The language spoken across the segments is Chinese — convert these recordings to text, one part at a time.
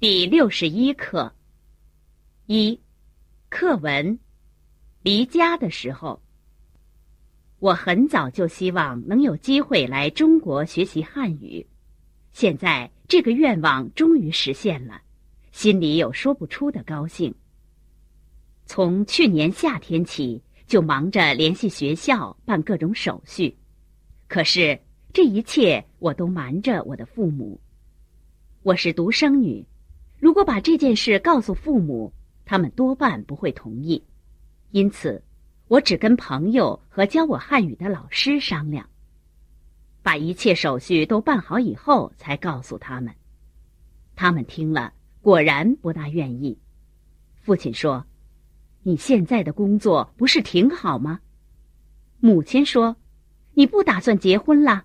第六十一课。一，课文，离家的时候。我很早就希望能有机会来中国学习汉语，现在这个愿望终于实现了，心里有说不出的高兴。从去年夏天起，就忙着联系学校办各种手续，可是这一切我都瞒着我的父母。我是独生女。如果把这件事告诉父母，他们多半不会同意，因此，我只跟朋友和教我汉语的老师商量，把一切手续都办好以后才告诉他们。他们听了，果然不大愿意。父亲说：“你现在的工作不是挺好吗？”母亲说：“你不打算结婚啦？”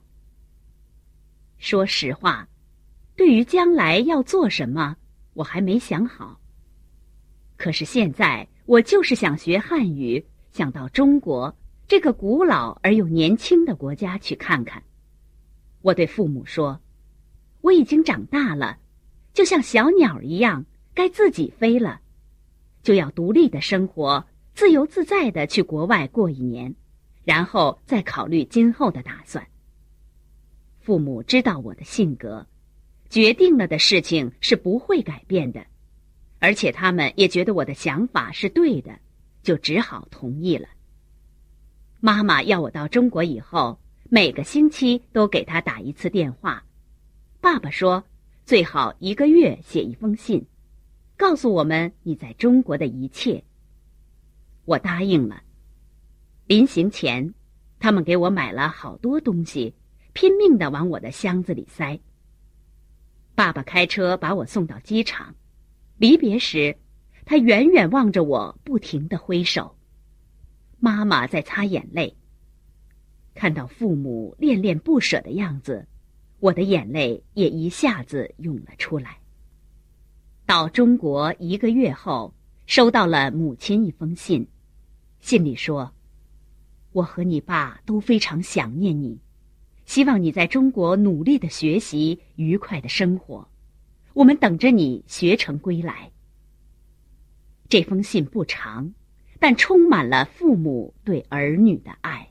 说实话，对于将来要做什么。我还没想好。可是现在，我就是想学汉语，想到中国这个古老而又年轻的国家去看看。我对父母说：“我已经长大了，就像小鸟一样，该自己飞了，就要独立的生活，自由自在的去国外过一年，然后再考虑今后的打算。”父母知道我的性格。决定了的事情是不会改变的，而且他们也觉得我的想法是对的，就只好同意了。妈妈要我到中国以后，每个星期都给他打一次电话。爸爸说，最好一个月写一封信，告诉我们你在中国的一切。我答应了。临行前，他们给我买了好多东西，拼命的往我的箱子里塞。爸爸开车把我送到机场，离别时，他远远望着我，不停的挥手。妈妈在擦眼泪。看到父母恋恋不舍的样子，我的眼泪也一下子涌了出来。到中国一个月后，收到了母亲一封信，信里说：“我和你爸都非常想念你。”希望你在中国努力的学习，愉快的生活。我们等着你学成归来。这封信不长，但充满了父母对儿女的爱。